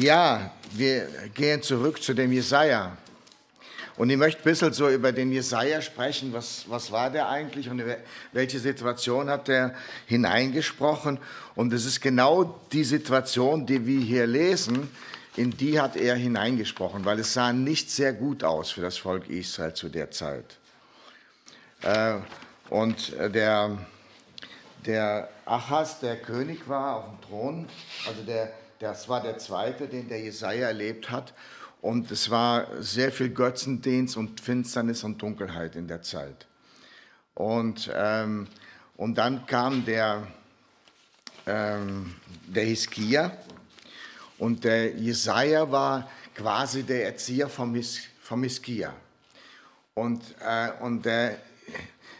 Ja, wir gehen zurück zu dem Jesaja. Und ich möchte ein bisschen so über den Jesaja sprechen. Was, was war der eigentlich und welche Situation hat er hineingesprochen? Und es ist genau die Situation, die wir hier lesen, in die hat er hineingesprochen, weil es sah nicht sehr gut aus für das Volk Israel zu der Zeit. Äh, und der, der Achas, der König war auf dem Thron, also der, das war der zweite, den der Jesaja erlebt hat. Und es war sehr viel Götzendienst und Finsternis und Dunkelheit in der Zeit. Und, ähm, und dann kam der, ähm, der Hiskia und der Jesaja war quasi der Erzieher vom, His, vom Hiskia. Und, äh, und der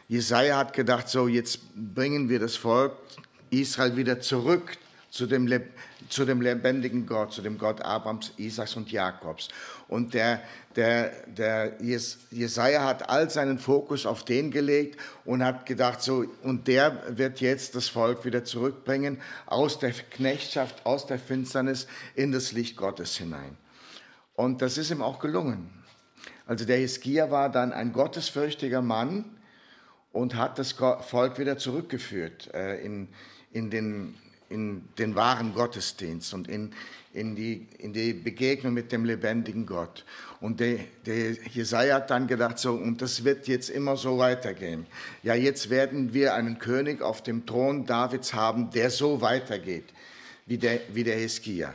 Jesaja hat gedacht, so jetzt bringen wir das Volk Israel wieder zurück zu dem zu dem lebendigen Gott, zu dem Gott Abrahams, Isaaks und Jakobs. Und der, der, der Jesaja hat all seinen Fokus auf den gelegt und hat gedacht, so, und der wird jetzt das Volk wieder zurückbringen aus der Knechtschaft, aus der Finsternis in das Licht Gottes hinein. Und das ist ihm auch gelungen. Also der Hiskia war dann ein gottesfürchtiger Mann und hat das Volk wieder zurückgeführt äh, in, in den in den wahren Gottesdienst und in, in, die, in die Begegnung mit dem lebendigen Gott. Und der, der Jesaja hat dann gedacht, so, und das wird jetzt immer so weitergehen. Ja, jetzt werden wir einen König auf dem Thron Davids haben, der so weitergeht wie der, wie der Hiskia.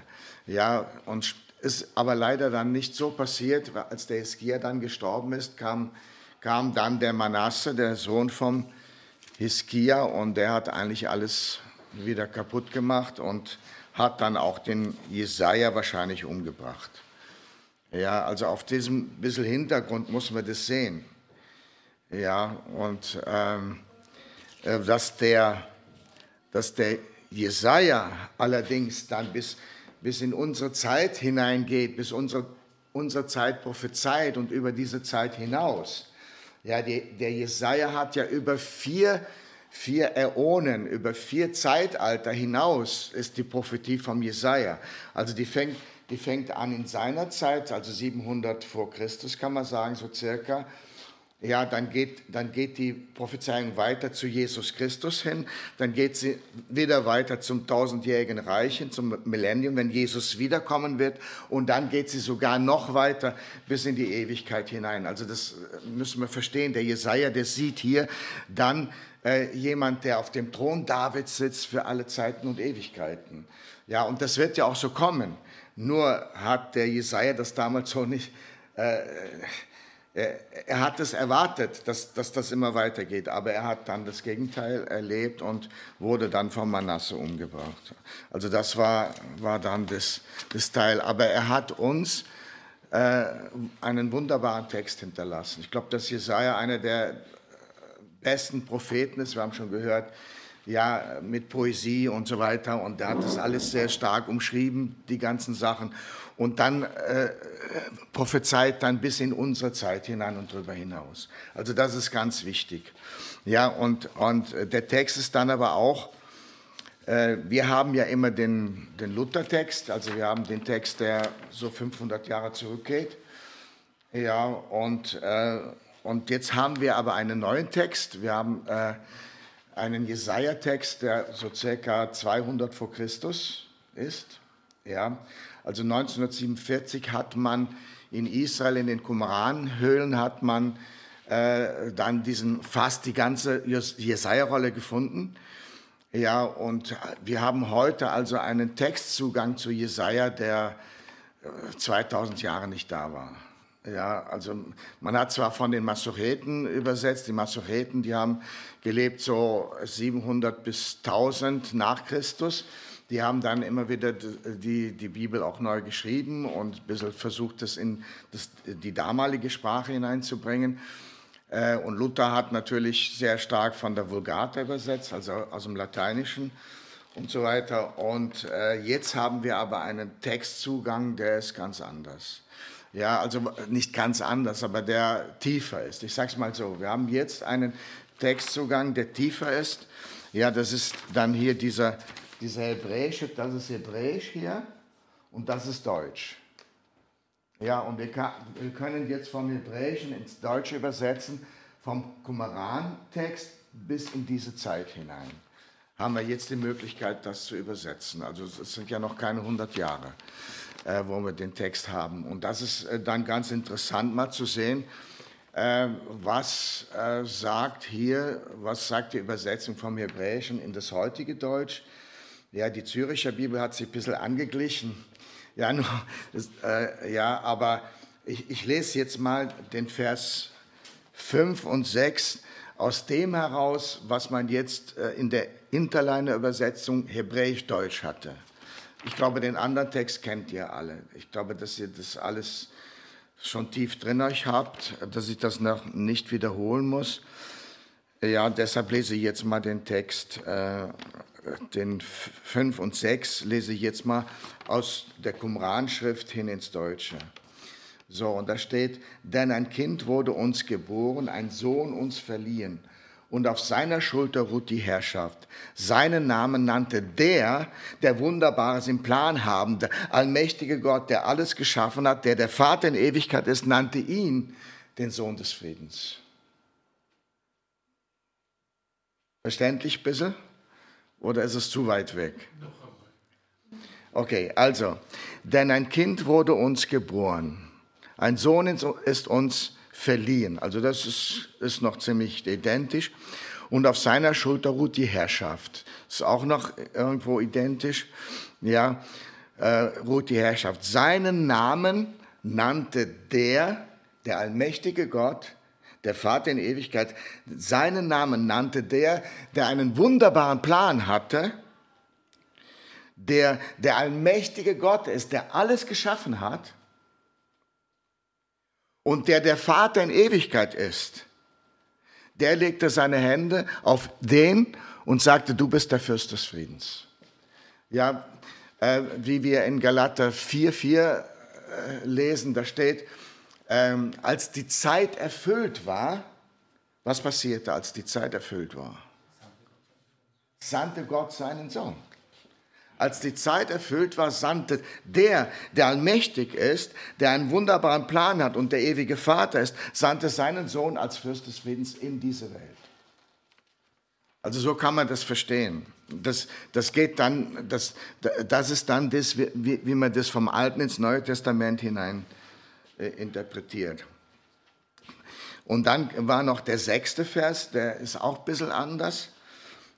Ja, und ist aber leider dann nicht so passiert. Als der Hiskia dann gestorben ist, kam, kam dann der Manasse, der Sohn vom Hiskia, und der hat eigentlich alles wieder kaputt gemacht und hat dann auch den Jesaja wahrscheinlich umgebracht. Ja, also auf diesem bisschen Hintergrund muss man das sehen. Ja, und ähm, äh, dass, der, dass der Jesaja allerdings dann bis, bis in unsere Zeit hineingeht, bis unsere, unsere Zeit prophezeit und über diese Zeit hinaus. Ja, die, der Jesaja hat ja über vier vier Äonen, über vier Zeitalter hinaus ist die Prophetie vom Jesaja. Also die fängt, die fängt an in seiner Zeit, also 700 vor Christus kann man sagen, so circa. Ja, dann geht, dann geht die Prophezeiung weiter zu Jesus Christus hin, dann geht sie wieder weiter zum tausendjährigen Reich hin, zum Millennium, wenn Jesus wiederkommen wird, und dann geht sie sogar noch weiter bis in die Ewigkeit hinein. Also das müssen wir verstehen. Der Jesaja, der sieht hier dann äh, jemand, der auf dem Thron Davids sitzt für alle Zeiten und Ewigkeiten. Ja, und das wird ja auch so kommen. Nur hat der Jesaja das damals so nicht. Äh, er, er hat es erwartet, dass, dass das immer weitergeht, aber er hat dann das Gegenteil erlebt und wurde dann von Manasse umgebracht. Also das war, war dann das, das Teil. Aber er hat uns äh, einen wunderbaren Text hinterlassen. Ich glaube, dass Jesaja einer der besten Propheten ist. Wir haben schon gehört, ja, mit Poesie und so weiter. Und er hat das alles sehr stark umschrieben, die ganzen Sachen. Und dann äh, prophezeit dann bis in unsere Zeit hinein und darüber hinaus. Also das ist ganz wichtig. Ja, und, und der Text ist dann aber auch, äh, wir haben ja immer den, den Luthertext, also wir haben den Text, der so 500 Jahre zurückgeht. Ja, und äh, und jetzt haben wir aber einen neuen Text. Wir haben äh, einen Jesaja-Text, der so circa 200 vor Christus ist. Ja, also 1947 hat man in Israel in den Qumran-Höhlen hat man äh, dann diesen fast die ganze Jesaja-Rolle gefunden. Ja, und wir haben heute also einen Textzugang zu Jesaja, der 2000 äh, Jahre nicht da war. Ja, also man hat zwar von den Masoreten übersetzt, die Masoreten, die haben gelebt so 700 bis 1000 nach Christus. Die haben dann immer wieder die, die Bibel auch neu geschrieben und ein bisschen versucht, das in das, die damalige Sprache hineinzubringen. Äh, und Luther hat natürlich sehr stark von der Vulgata übersetzt, also aus dem Lateinischen und so weiter. Und äh, jetzt haben wir aber einen Textzugang, der ist ganz anders. Ja, also nicht ganz anders, aber der tiefer ist. Ich sage es mal so, wir haben jetzt einen Textzugang, der tiefer ist. Ja, das ist dann hier dieser, dieser hebräische, das ist hebräisch hier. und das ist Deutsch. Ja, und wir, können jetzt vom Hebräischen ins Deutsche übersetzen, vom Qumran-Text bis in diese Zeit hinein. Haben wir jetzt die Möglichkeit, das zu übersetzen. Also es sind ja noch keine 100 Jahre, äh, wo wir den Text haben. Und das ist äh, dann ganz interessant mal zu sehen, äh, was äh, sagt hier, was sagt die Übersetzung vom Hebräischen in das heutige Deutsch. Ja, die Züricher Bibel hat sich ein bisschen angeglichen ja, nur, das, äh, ja aber ich, ich lese jetzt mal den Vers 5 und 6 aus dem heraus, was man jetzt äh, in der Interleiner Übersetzung Hebräisch-Deutsch hatte. Ich glaube, den anderen Text kennt ihr alle. Ich glaube, dass ihr das alles schon tief drin euch habt, dass ich das noch nicht wiederholen muss. Ja, deshalb lese ich jetzt mal den Text äh, den 5 und 6 lese ich jetzt mal aus der Qumran-Schrift hin ins Deutsche. So, und da steht, denn ein Kind wurde uns geboren, ein Sohn uns verliehen, und auf seiner Schulter ruht die Herrschaft. Seinen Namen nannte der, der Wunderbares im Plan habende, allmächtige Gott, der alles geschaffen hat, der der Vater in Ewigkeit ist, nannte ihn den Sohn des Friedens. Verständlich, bisschen? Oder ist es zu weit weg? Okay, also, denn ein Kind wurde uns geboren, ein Sohn ist uns verliehen. Also das ist, ist noch ziemlich identisch. Und auf seiner Schulter ruht die Herrschaft. Ist auch noch irgendwo identisch. Ja, äh, ruht die Herrschaft. Seinen Namen nannte der, der allmächtige Gott, der Vater in Ewigkeit, seinen Namen nannte, der, der einen wunderbaren Plan hatte, der der allmächtige Gott ist, der alles geschaffen hat und der der Vater in Ewigkeit ist. Der legte seine Hände auf den und sagte, du bist der Fürst des Friedens. Ja, äh, wie wir in Galater 4,4 äh, lesen, da steht, ähm, als die Zeit erfüllt war, was passierte, als die Zeit erfüllt war? Sandte Gott seinen Sohn. Als die Zeit erfüllt war, sandte der, der allmächtig ist, der einen wunderbaren Plan hat und der ewige Vater ist, sandte seinen Sohn als Fürst des Friedens in diese Welt. Also so kann man das verstehen. Das, das geht dann, das, das ist dann das, wie, wie man das vom Alten ins Neue Testament hinein äh, interpretiert. Und dann war noch der sechste Vers, der ist auch ein bisschen anders.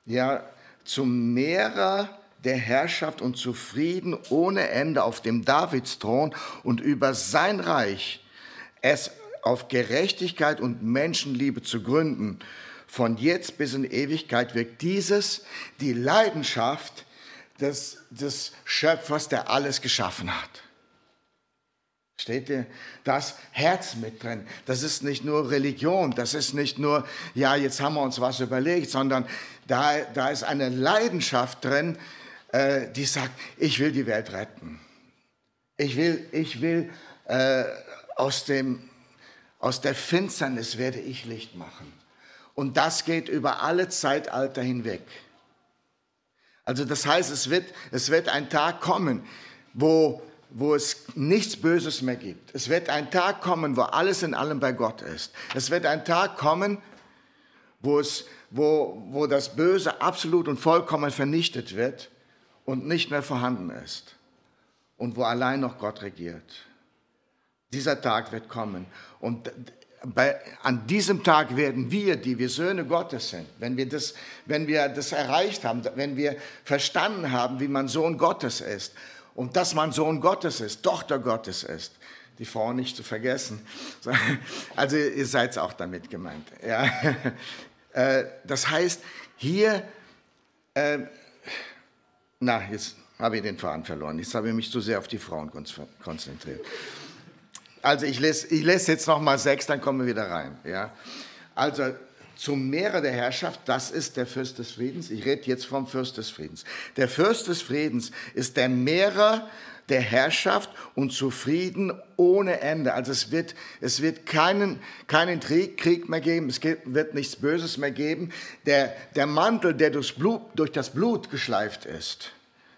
Ja, zum Mehrer der Herrschaft und zu Frieden ohne Ende auf dem Davidsthron und über sein Reich, es auf Gerechtigkeit und Menschenliebe zu gründen. Von jetzt bis in Ewigkeit wirkt dieses die Leidenschaft des, des Schöpfers, der alles geschaffen hat. Steht dir das Herz mit drin? Das ist nicht nur Religion, das ist nicht nur, ja, jetzt haben wir uns was überlegt, sondern da, da ist eine Leidenschaft drin, äh, die sagt, ich will die Welt retten. Ich will, ich will äh, aus, dem, aus der Finsternis werde ich Licht machen. Und das geht über alle Zeitalter hinweg. Also das heißt, es wird, es wird ein Tag kommen, wo wo es nichts Böses mehr gibt. Es wird ein Tag kommen, wo alles in allem bei Gott ist. Es wird ein Tag kommen, wo, es, wo, wo das Böse absolut und vollkommen vernichtet wird und nicht mehr vorhanden ist. Und wo allein noch Gott regiert. Dieser Tag wird kommen. Und bei, an diesem Tag werden wir, die wir Söhne Gottes sind, wenn wir, das, wenn wir das erreicht haben, wenn wir verstanden haben, wie man Sohn Gottes ist, und dass man Sohn Gottes ist, Tochter Gottes ist. Die Frau nicht zu vergessen. Also ihr seid auch damit gemeint. Ja. Äh, das heißt, hier, äh, na, jetzt habe ich den Faden verloren. Jetzt habe ich mich zu sehr auf die Frauen konzentriert. Also ich lese, ich lese jetzt noch mal sechs, dann kommen wir wieder rein. Ja. Also zum Meere der Herrschaft, das ist der Fürst des Friedens. Ich rede jetzt vom Fürst des Friedens. Der Fürst des Friedens ist der Mehrer der Herrschaft und zu Frieden ohne Ende. Also es wird, es wird keinen, keinen Krieg, Krieg mehr geben, es wird nichts Böses mehr geben. Der, der Mantel, der durchs Blut, durch das Blut geschleift ist,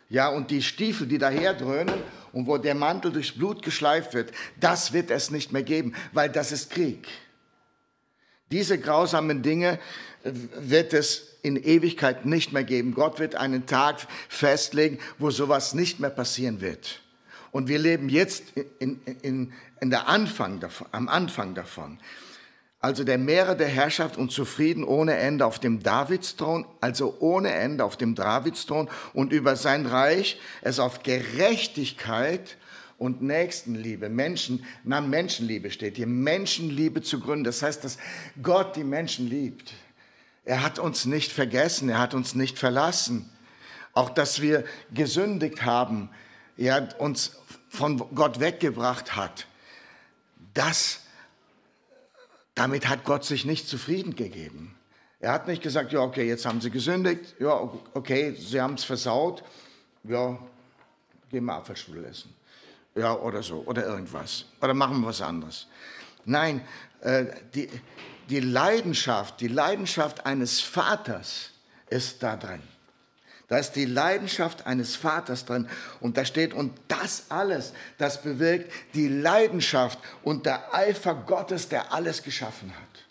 Ja, und die Stiefel, die daher dröhnen und wo der Mantel durchs Blut geschleift wird, das wird es nicht mehr geben, weil das ist Krieg. Diese grausamen Dinge äh, wird es in Ewigkeit nicht mehr geben. Gott wird einen Tag festlegen, wo sowas nicht mehr passieren wird. Und wir leben jetzt in, in, in der Anfang davon, am Anfang davon. Also der Meere der Herrschaft und zufrieden ohne Ende auf dem Davidsthron, also ohne Ende auf dem Davidsthron und über sein Reich, es auf Gerechtigkeit und Nächstenliebe, Menschen, na Menschenliebe steht hier, Menschenliebe zu gründen. Das heißt, dass Gott die Menschen liebt. Er hat uns nicht vergessen, er hat uns nicht verlassen. Auch dass wir gesündigt haben, er uns von Gott weggebracht hat. Das, damit hat Gott sich nicht zufrieden gegeben. Er hat nicht gesagt, ja, okay, jetzt haben sie gesündigt, ja, okay, sie haben es versaut, ja, gehen wir Apfelstrudel essen. Ja, oder so, oder irgendwas. Oder machen wir was anderes. Nein, äh, die, die Leidenschaft, die Leidenschaft eines Vaters ist da drin. Da ist die Leidenschaft eines Vaters drin. Und da steht, und das alles, das bewirkt die Leidenschaft und der Eifer Gottes, der alles geschaffen hat.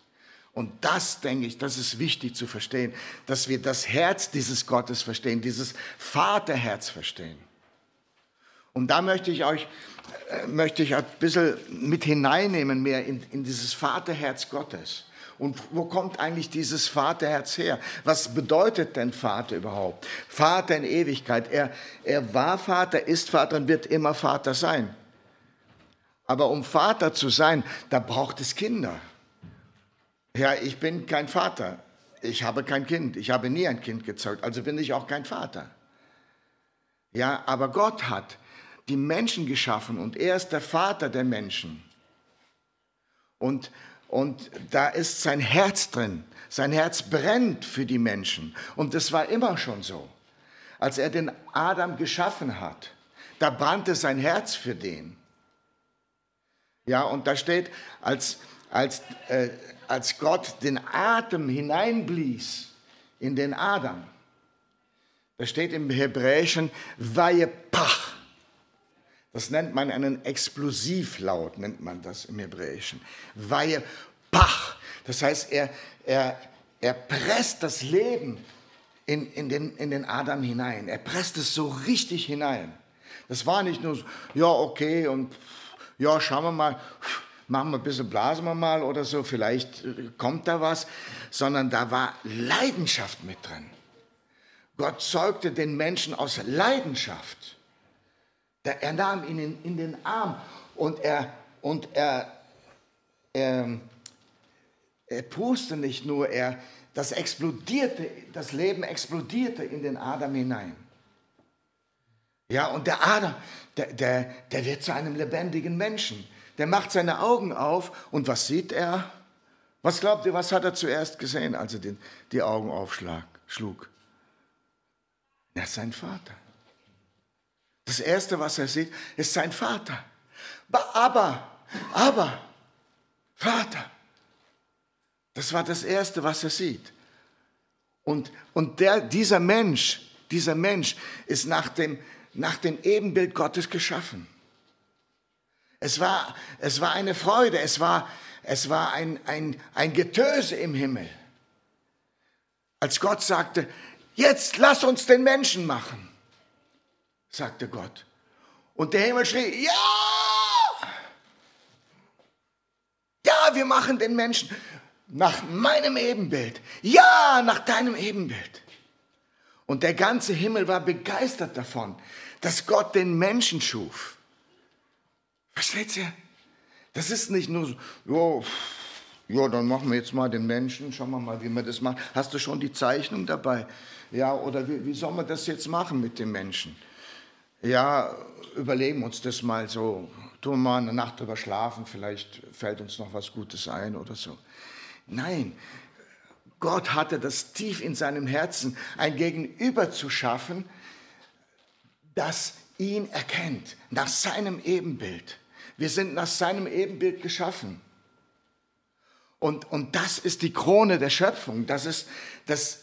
Und das, denke ich, das ist wichtig zu verstehen, dass wir das Herz dieses Gottes verstehen, dieses Vaterherz verstehen. Und da möchte ich euch äh, möchte ich ein bisschen mit hineinnehmen mehr in, in dieses Vaterherz Gottes. Und wo kommt eigentlich dieses Vaterherz her? Was bedeutet denn Vater überhaupt? Vater in Ewigkeit. Er, er war Vater, ist Vater und wird immer Vater sein. Aber um Vater zu sein, da braucht es Kinder. Ja, ich bin kein Vater. Ich habe kein Kind. Ich habe nie ein Kind gezeugt. Also bin ich auch kein Vater. Ja, aber Gott hat die Menschen geschaffen und er ist der Vater der Menschen. Und, und da ist sein Herz drin. Sein Herz brennt für die Menschen. Und das war immer schon so. Als er den Adam geschaffen hat, da brannte sein Herz für den. Ja, und da steht, als, als, äh, als Gott den Atem hineinblies in den Adam, da steht im Hebräischen, Vayepach. Das nennt man einen Explosivlaut, nennt man das im Hebräischen. Weihe, Pach. Das heißt, er, er, er presst das Leben in, in, den, in den Adam hinein. Er presst es so richtig hinein. Das war nicht nur so, ja, okay, und ja, schauen wir mal, machen wir ein bisschen, blasen wir mal oder so, vielleicht kommt da was, sondern da war Leidenschaft mit drin. Gott zeugte den Menschen aus Leidenschaft. Er nahm ihn in, in den Arm und er, und er, er, er puste nicht nur, er, das explodierte, das Leben explodierte in den Adam hinein. Ja, und der Adam, der, der, der wird zu einem lebendigen Menschen. Der macht seine Augen auf und was sieht er? Was glaubt ihr, was hat er zuerst gesehen, als er den, die Augen aufschlug? Er ist sein Vater. Das Erste, was er sieht, ist sein Vater. Aber, aber, Vater. Das war das Erste, was er sieht. Und, und der, dieser Mensch, dieser Mensch ist nach dem, nach dem Ebenbild Gottes geschaffen. Es war, es war eine Freude, es war, es war ein, ein, ein Getöse im Himmel. Als Gott sagte, jetzt lass uns den Menschen machen sagte Gott. Und der Himmel schrie, ja! Ja, wir machen den Menschen nach meinem Ebenbild. Ja, nach deinem Ebenbild. Und der ganze Himmel war begeistert davon, dass Gott den Menschen schuf. Versteht ihr? Das ist nicht nur so, ja, ja, dann machen wir jetzt mal den Menschen, schauen wir mal, wie wir das machen. Hast du schon die Zeichnung dabei? Ja, oder wie, wie soll man das jetzt machen mit dem Menschen? Ja, überlegen uns das mal so, tun wir mal eine Nacht drüber schlafen, vielleicht fällt uns noch was Gutes ein oder so. Nein, Gott hatte das tief in seinem Herzen, ein Gegenüber zu schaffen, das ihn erkennt, nach seinem Ebenbild. Wir sind nach seinem Ebenbild geschaffen. Und, und das ist die Krone der Schöpfung. Das ist das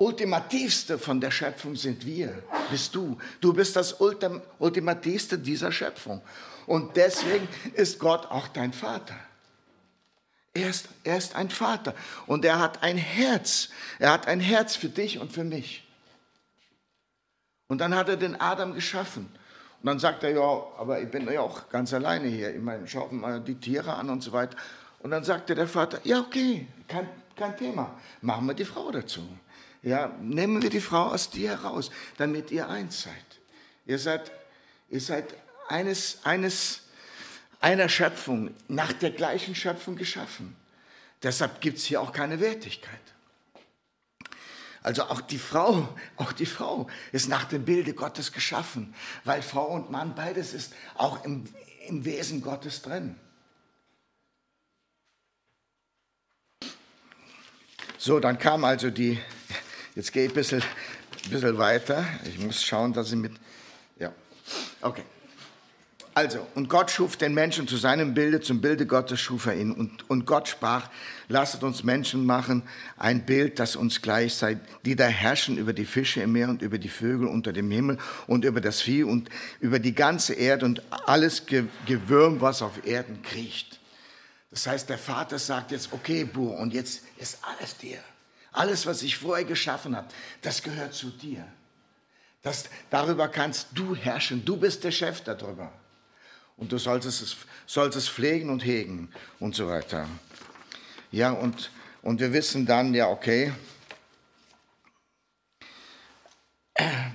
Ultimativste von der Schöpfung sind wir, bist du. Du bist das Ultim Ultimativste dieser Schöpfung. Und deswegen ist Gott auch dein Vater. Er ist, er ist ein Vater und er hat ein Herz. Er hat ein Herz für dich und für mich. Und dann hat er den Adam geschaffen. Und dann sagt er, ja, aber ich bin ja auch ganz alleine hier. Ich meine, schauen mal die Tiere an und so weiter. Und dann sagte der Vater, ja, okay, kein, kein Thema. Machen wir die Frau dazu. Ja, nehmen wir die Frau aus dir heraus, damit ihr eins seid. Ihr seid, ihr seid eines, eines, einer Schöpfung, nach der gleichen Schöpfung geschaffen. Deshalb gibt es hier auch keine Wertigkeit. Also auch die Frau, auch die Frau ist nach dem Bilde Gottes geschaffen, weil Frau und Mann beides ist auch im, im Wesen Gottes drin. So, dann kam also die, jetzt gehe ich ein bisschen, ein bisschen weiter. Ich muss schauen, dass ich mit, ja, okay. Also, und Gott schuf den Menschen zu seinem Bilde, zum Bilde Gottes schuf er ihn. Und, und Gott sprach, lasset uns Menschen machen, ein Bild, das uns gleich sei, die da herrschen über die Fische im Meer und über die Vögel unter dem Himmel und über das Vieh und über die ganze Erde und alles Gewürm, was auf Erden kriecht. Das heißt, der Vater sagt jetzt, okay, Bu, und jetzt ist alles dir. Alles, was ich vorher geschaffen habe, das gehört zu dir. Das, darüber kannst du herrschen. Du bist der Chef darüber und du sollst es, sollst pflegen und hegen und so weiter. Ja, und, und wir wissen dann, ja, okay,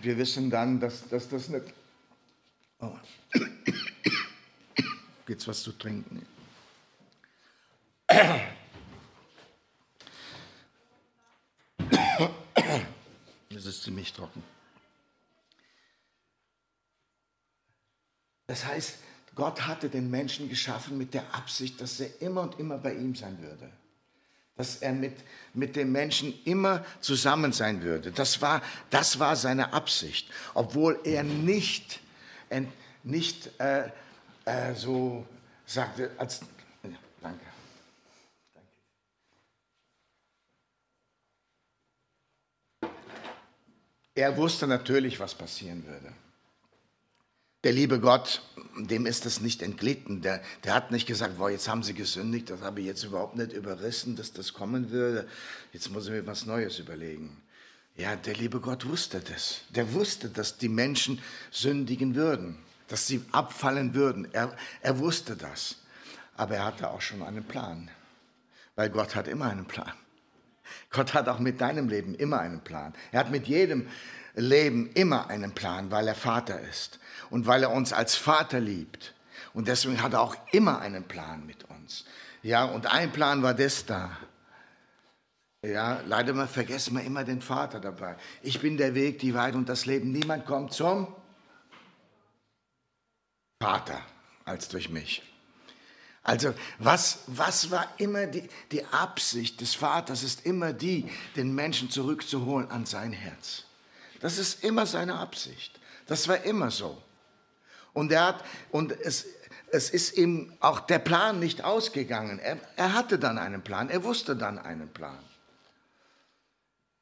wir wissen dann, dass, dass das nicht. Oh. Gibt's was zu trinken? Es ist ziemlich trocken. Das heißt, Gott hatte den Menschen geschaffen mit der Absicht, dass er immer und immer bei ihm sein würde. Dass er mit, mit dem Menschen immer zusammen sein würde. Das war, das war seine Absicht. Obwohl er nicht, nicht äh, äh, so sagte, als, danke. Er wusste natürlich, was passieren würde. Der liebe Gott, dem ist das nicht entglitten. Der, der hat nicht gesagt, wow, jetzt haben sie gesündigt, das habe ich jetzt überhaupt nicht überrissen, dass das kommen würde. Jetzt muss ich mir was Neues überlegen. Ja, der liebe Gott wusste das. Der wusste, dass die Menschen sündigen würden, dass sie abfallen würden. Er, er wusste das. Aber er hatte auch schon einen Plan. Weil Gott hat immer einen Plan. Gott hat auch mit deinem Leben immer einen Plan. Er hat mit jedem Leben immer einen Plan, weil er Vater ist und weil er uns als Vater liebt. Und deswegen hat er auch immer einen Plan mit uns. Ja, und ein Plan war das da. Ja, leider vergessen wir immer den Vater dabei. Ich bin der Weg, die Wahrheit und das Leben. Niemand kommt zum Vater als durch mich. Also was, was war immer die, die Absicht des Vaters, ist immer die, den Menschen zurückzuholen an sein Herz. Das ist immer seine Absicht. Das war immer so. Und, er hat, und es, es ist ihm auch der Plan nicht ausgegangen. Er, er hatte dann einen Plan, er wusste dann einen Plan.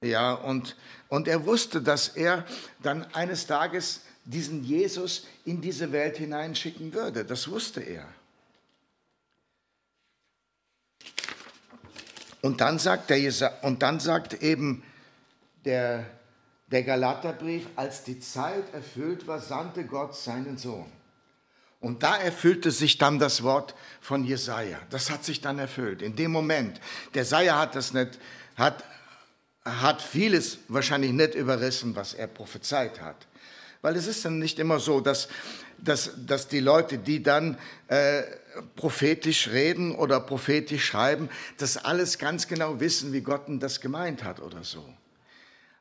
Ja, und, und er wusste, dass er dann eines Tages diesen Jesus in diese Welt hineinschicken würde. Das wusste er. Und dann sagt, der, und dann sagt eben der der Galaterbrief, als die Zeit erfüllt war, sandte Gott seinen Sohn. Und da erfüllte sich dann das Wort von Jesaja. Das hat sich dann erfüllt. In dem Moment. Der Jesaja hat das nicht, hat, hat vieles wahrscheinlich nicht überrissen, was er prophezeit hat. Weil es ist dann nicht immer so, dass, dass, dass die Leute, die dann äh, prophetisch reden oder prophetisch schreiben, das alles ganz genau wissen, wie Gott das gemeint hat oder so.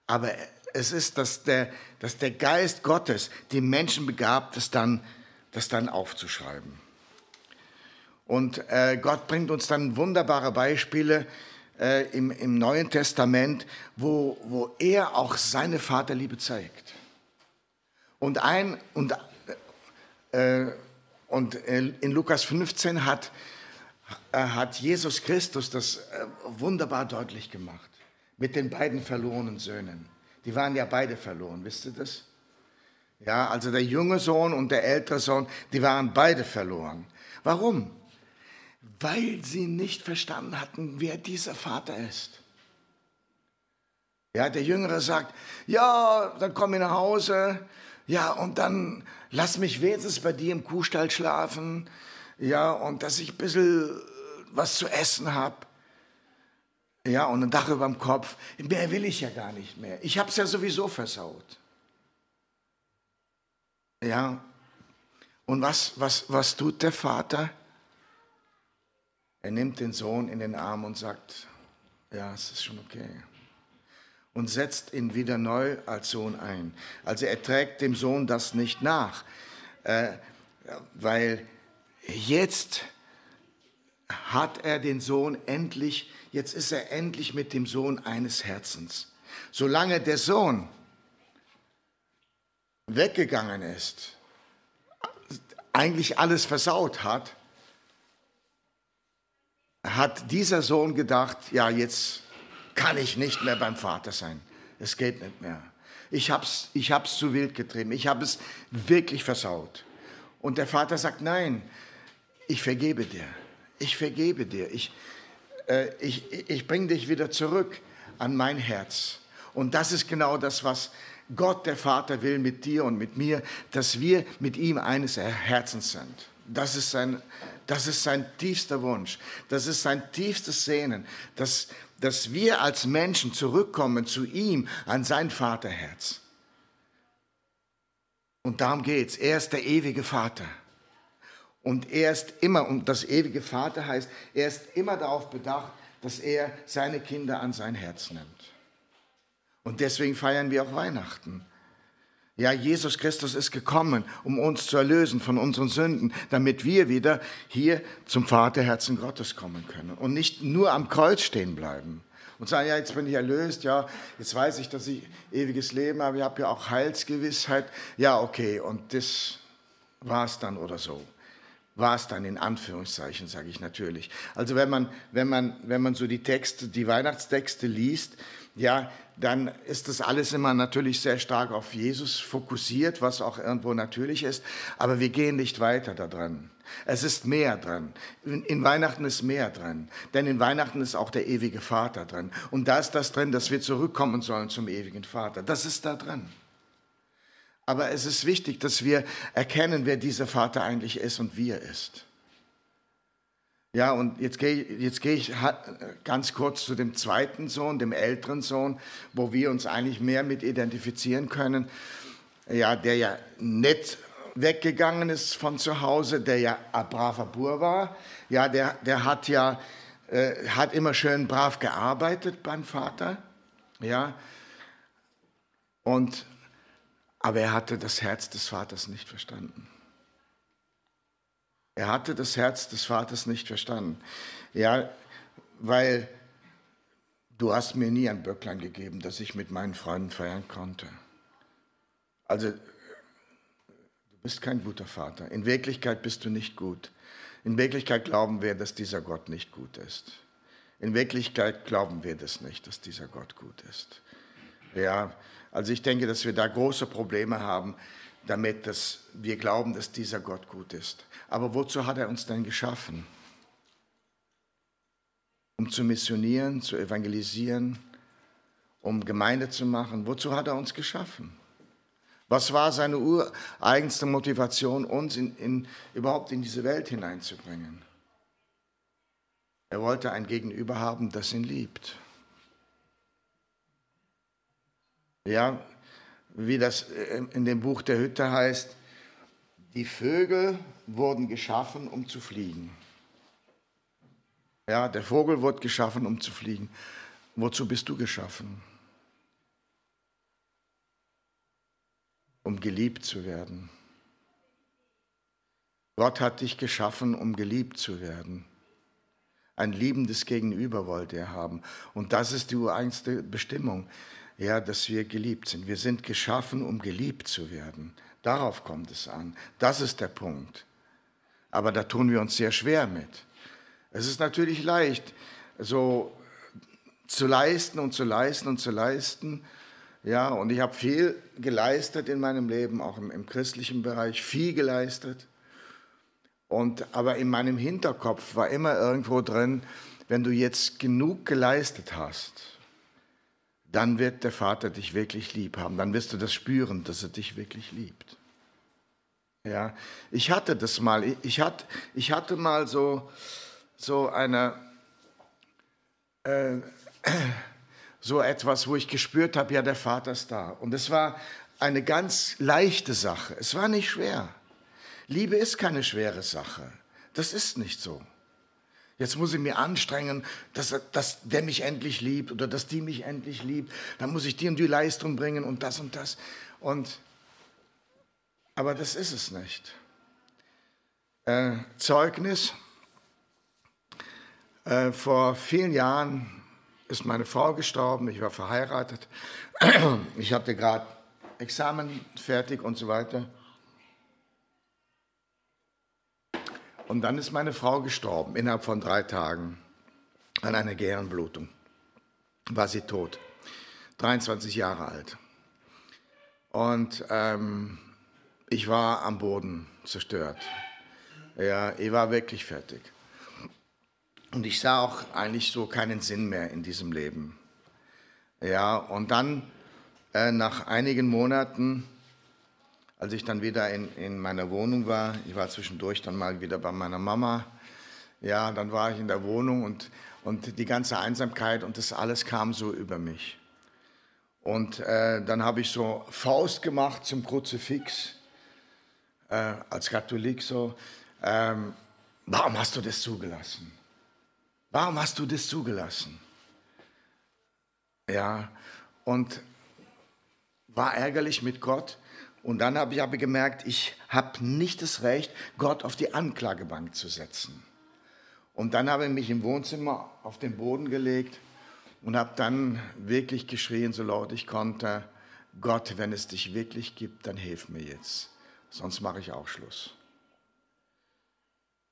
Aber es ist, dass der, dass der Geist Gottes die Menschen begabt, das dann, das dann aufzuschreiben. Und äh, Gott bringt uns dann wunderbare Beispiele äh, im, im Neuen Testament, wo, wo er auch seine Vaterliebe zeigt. Und, ein, und, äh, und in Lukas 15 hat, äh, hat Jesus Christus das äh, wunderbar deutlich gemacht mit den beiden verlorenen Söhnen. Die waren ja beide verloren, wisst ihr das? Ja, also der junge Sohn und der ältere Sohn, die waren beide verloren. Warum? Weil sie nicht verstanden hatten, wer dieser Vater ist. Ja, der Jüngere sagt, ja, dann komm ich nach Hause, ja, und dann lass mich wenigstens bei dir im Kuhstall schlafen, ja, und dass ich ein bisschen was zu essen habe. Ja, und ein Dach über dem Kopf. Mehr will ich ja gar nicht mehr. Ich habe es ja sowieso versaut. Ja, und was, was, was tut der Vater? Er nimmt den Sohn in den Arm und sagt, ja, es ist schon okay. Und setzt ihn wieder neu als Sohn ein. Also er trägt dem Sohn das nicht nach, äh, weil jetzt hat er den Sohn endlich, jetzt ist er endlich mit dem Sohn eines Herzens. Solange der Sohn weggegangen ist, eigentlich alles versaut hat, hat dieser Sohn gedacht, ja, jetzt kann ich nicht mehr beim Vater sein. Es geht nicht mehr. Ich hab's, ich hab's zu wild getrieben. Ich habe es wirklich versaut. Und der Vater sagt, nein, ich vergebe dir. Ich vergebe dir. Ich, äh, ich, ich bringe dich wieder zurück an mein Herz. Und das ist genau das, was Gott, der Vater, will mit dir und mit mir, dass wir mit ihm eines Herzens sind. Das ist sein, das ist sein tiefster Wunsch. Das ist sein tiefstes Sehnen, dass, dass wir als Menschen zurückkommen zu ihm, an sein Vaterherz. Und darum geht's. Er ist der ewige Vater. Und er ist immer, und das ewige Vater heißt, er ist immer darauf bedacht, dass er seine Kinder an sein Herz nimmt. Und deswegen feiern wir auch Weihnachten. Ja, Jesus Christus ist gekommen, um uns zu erlösen von unseren Sünden, damit wir wieder hier zum Vaterherzen Gottes kommen können und nicht nur am Kreuz stehen bleiben und sagen, ja, jetzt bin ich erlöst, ja, jetzt weiß ich, dass ich ewiges Leben habe, ich habe ja auch Heilsgewissheit. Ja, okay, und das war es dann oder so war es dann in Anführungszeichen, sage ich natürlich. Also wenn man, wenn, man, wenn man so die Texte, die Weihnachtstexte liest, ja, dann ist das alles immer natürlich sehr stark auf Jesus fokussiert, was auch irgendwo natürlich ist, aber wir gehen nicht weiter da dran. Es ist mehr dran. In Weihnachten ist mehr dran, denn in Weihnachten ist auch der ewige Vater dran. Und da ist das drin, dass wir zurückkommen sollen zum ewigen Vater. Das ist da dran. Aber es ist wichtig, dass wir erkennen, wer dieser Vater eigentlich ist und wie er ist. Ja, und jetzt gehe, jetzt gehe ich ganz kurz zu dem zweiten Sohn, dem älteren Sohn, wo wir uns eigentlich mehr mit identifizieren können. Ja, der ja nett weggegangen ist von zu Hause, der ja ein braver Bur war. Ja, der, der hat ja äh, hat immer schön brav gearbeitet beim Vater. Ja, und aber er hatte das Herz des Vaters nicht verstanden. Er hatte das Herz des Vaters nicht verstanden. Ja, weil du hast mir nie ein Böcklein gegeben, das ich mit meinen Freunden feiern konnte. Also, du bist kein guter Vater. In Wirklichkeit bist du nicht gut. In Wirklichkeit glauben wir, dass dieser Gott nicht gut ist. In Wirklichkeit glauben wir das nicht, dass dieser Gott gut ist. Ja, also ich denke, dass wir da große Probleme haben damit, dass wir glauben, dass dieser Gott gut ist. Aber wozu hat er uns denn geschaffen? Um zu missionieren, zu evangelisieren, um Gemeinde zu machen. Wozu hat er uns geschaffen? Was war seine ureigenste Motivation, uns in, in, überhaupt in diese Welt hineinzubringen? Er wollte ein Gegenüber haben, das ihn liebt. Ja, wie das in dem Buch der Hütte heißt, die Vögel wurden geschaffen, um zu fliegen. Ja, der Vogel wurde geschaffen, um zu fliegen. Wozu bist du geschaffen? Um geliebt zu werden. Gott hat dich geschaffen, um geliebt zu werden. Ein liebendes Gegenüber wollte er haben. Und das ist die ureigenste Bestimmung ja, dass wir geliebt sind. Wir sind geschaffen, um geliebt zu werden. Darauf kommt es an. Das ist der Punkt. Aber da tun wir uns sehr schwer mit. Es ist natürlich leicht, so zu leisten und zu leisten und zu leisten. Ja, und ich habe viel geleistet in meinem Leben, auch im, im christlichen Bereich, viel geleistet. Und, aber in meinem Hinterkopf war immer irgendwo drin, wenn du jetzt genug geleistet hast, dann wird der Vater dich wirklich lieb haben. Dann wirst du das spüren, dass er dich wirklich liebt. Ja, ich hatte das mal. Ich hatte, ich hatte mal so, so eine, äh, so etwas, wo ich gespürt habe, ja, der Vater ist da. Und es war eine ganz leichte Sache. Es war nicht schwer. Liebe ist keine schwere Sache. Das ist nicht so. Jetzt muss ich mir anstrengen, dass, dass der mich endlich liebt oder dass die mich endlich liebt. Dann muss ich die und die Leistung bringen und das und das. Und, aber das ist es nicht. Äh, Zeugnis. Äh, vor vielen Jahren ist meine Frau gestorben, ich war verheiratet, ich hatte gerade Examen fertig und so weiter. Und dann ist meine Frau gestorben, innerhalb von drei Tagen, an einer Gärenblutung. War sie tot, 23 Jahre alt. Und ähm, ich war am Boden zerstört. Ja, ich war wirklich fertig. Und ich sah auch eigentlich so keinen Sinn mehr in diesem Leben. Ja, und dann äh, nach einigen Monaten, als ich dann wieder in, in meiner Wohnung war, ich war zwischendurch dann mal wieder bei meiner Mama, ja, dann war ich in der Wohnung und, und die ganze Einsamkeit und das alles kam so über mich. Und äh, dann habe ich so Faust gemacht zum Kruzifix, äh, als Katholik so. Ähm, warum hast du das zugelassen? Warum hast du das zugelassen? Ja, und war ärgerlich mit Gott. Und dann habe ich aber gemerkt, ich habe nicht das Recht, Gott auf die Anklagebank zu setzen. Und dann habe ich mich im Wohnzimmer auf den Boden gelegt und habe dann wirklich geschrien, so laut ich konnte, Gott, wenn es dich wirklich gibt, dann hilf mir jetzt, sonst mache ich auch Schluss.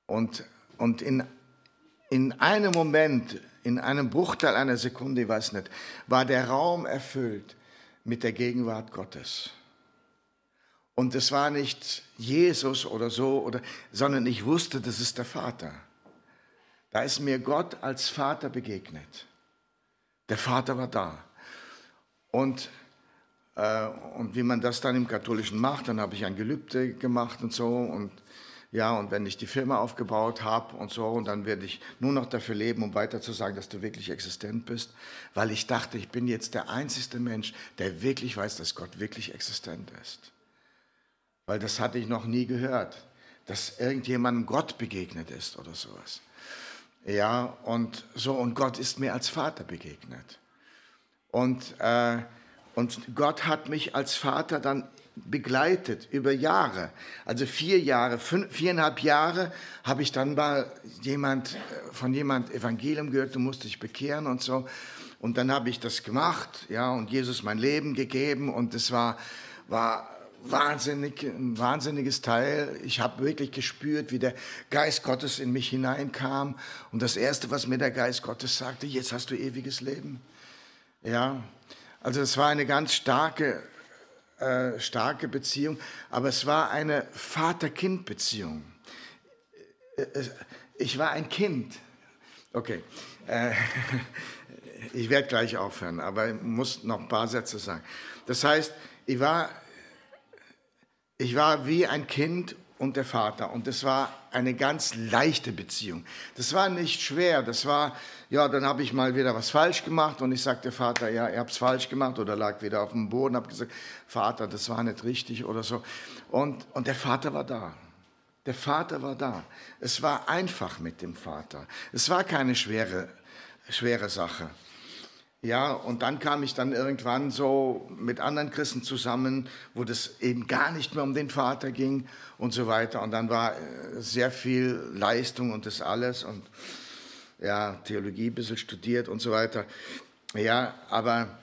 Und, und in in einem Moment, in einem Bruchteil einer Sekunde, ich weiß nicht, war der Raum erfüllt mit der Gegenwart Gottes. Und es war nicht Jesus oder so, oder, sondern ich wusste, das ist der Vater. Da ist mir Gott als Vater begegnet. Der Vater war da. Und, äh, und wie man das dann im Katholischen macht, dann habe ich ein Gelübde gemacht und so. Und ja, und wenn ich die Firma aufgebaut habe und so, und dann werde ich nur noch dafür leben, um weiter zu sagen, dass du wirklich existent bist, weil ich dachte, ich bin jetzt der einzige Mensch, der wirklich weiß, dass Gott wirklich existent ist. Weil das hatte ich noch nie gehört, dass irgendjemandem Gott begegnet ist oder sowas. Ja, und so, und Gott ist mir als Vater begegnet. Und, äh, und Gott hat mich als Vater dann begleitet über Jahre. Also vier Jahre, fünf, viereinhalb Jahre habe ich dann mal jemand, äh, von jemand Evangelium gehört, du musst dich bekehren und so. Und dann habe ich das gemacht, ja, und Jesus mein Leben gegeben und es war, war wahnsinnig, ein wahnsinniges Teil. Ich habe wirklich gespürt, wie der Geist Gottes in mich hineinkam. Und das Erste, was mir der Geist Gottes sagte, jetzt hast du ewiges Leben. Ja, also es war eine ganz starke äh, starke Beziehung, aber es war eine Vater-Kind-Beziehung. Äh, äh, ich war ein Kind. Okay, äh, ich werde gleich aufhören, aber ich muss noch ein paar Sätze sagen. Das heißt, ich war, ich war wie ein Kind und der Vater. Und das war eine ganz leichte Beziehung. Das war nicht schwer. Das war, ja, dann habe ich mal wieder was falsch gemacht und ich sagte, Vater, ja, ihr habt es falsch gemacht oder lag wieder auf dem Boden, habe gesagt, Vater, das war nicht richtig oder so. Und, und der Vater war da. Der Vater war da. Es war einfach mit dem Vater. Es war keine schwere, schwere Sache. Ja, und dann kam ich dann irgendwann so mit anderen Christen zusammen, wo das eben gar nicht mehr um den Vater ging und so weiter. Und dann war äh, sehr viel Leistung und das alles und ja, Theologie ein bisschen studiert und so weiter. Ja, aber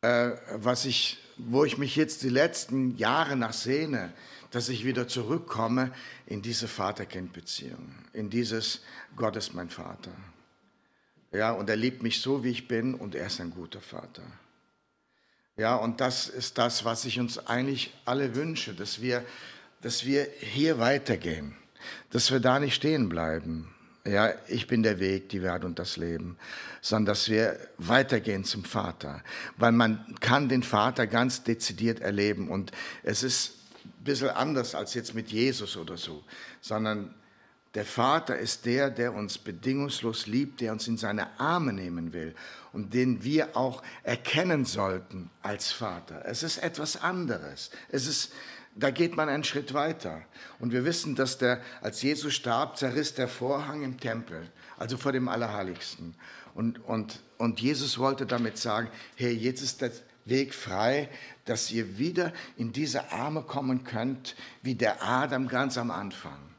äh, was ich, wo ich mich jetzt die letzten Jahre nach sehne, dass ich wieder zurückkomme in diese Vater-Kind-Beziehung, in dieses Gott ist mein Vater. Ja, und er liebt mich so, wie ich bin und er ist ein guter Vater. Ja, und das ist das, was ich uns eigentlich alle wünsche, dass wir, dass wir hier weitergehen, dass wir da nicht stehen bleiben. Ja, ich bin der Weg, die Wahrheit und das Leben, sondern dass wir weitergehen zum Vater, weil man kann den Vater ganz dezidiert erleben und es ist ein bisschen anders als jetzt mit Jesus oder so, sondern der Vater ist der, der uns bedingungslos liebt, der uns in seine Arme nehmen will und den wir auch erkennen sollten als Vater. Es ist etwas anderes. Es ist, da geht man einen Schritt weiter. Und wir wissen, dass der, als Jesus starb, zerriss der Vorhang im Tempel, also vor dem Allerheiligsten. Und, und, und Jesus wollte damit sagen, hey, jetzt ist der Weg frei, dass ihr wieder in diese Arme kommen könnt, wie der Adam ganz am Anfang.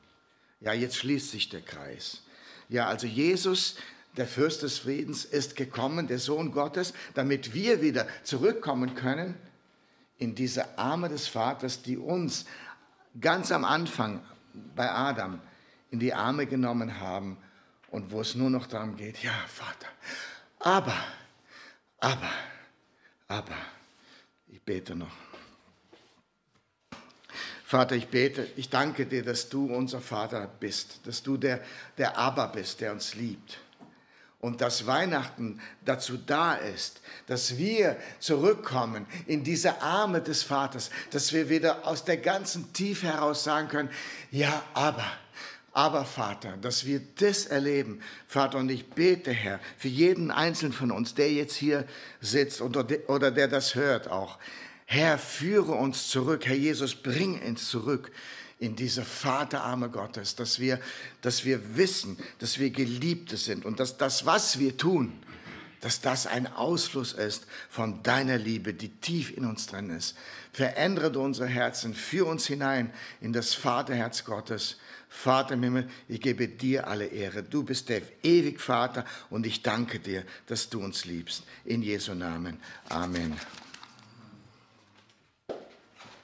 Ja, jetzt schließt sich der Kreis. Ja, also Jesus, der Fürst des Friedens, ist gekommen, der Sohn Gottes, damit wir wieder zurückkommen können in diese Arme des Vaters, die uns ganz am Anfang bei Adam in die Arme genommen haben und wo es nur noch darum geht, ja, Vater, aber, aber, aber, ich bete noch. Vater, ich bete, ich danke dir, dass du unser Vater bist, dass du der, der Aber bist, der uns liebt. Und dass Weihnachten dazu da ist, dass wir zurückkommen in diese Arme des Vaters, dass wir wieder aus der ganzen Tiefe heraus sagen können, ja, aber, aber Vater, dass wir das erleben, Vater, und ich bete, Herr, für jeden Einzelnen von uns, der jetzt hier sitzt oder, der das hört auch, Herr, führe uns zurück. Herr Jesus, bring uns zurück in diese Vaterarme Gottes, dass wir, dass wir wissen, dass wir Geliebte sind und dass das, was wir tun, dass das ein Ausfluss ist von deiner Liebe, die tief in uns drin ist. Verändere du unsere Herzen, führ uns hinein in das Vaterherz Gottes. Vater im Himmel, ich gebe dir alle Ehre. Du bist der ewig Vater und ich danke dir, dass du uns liebst. In Jesu Namen. Amen.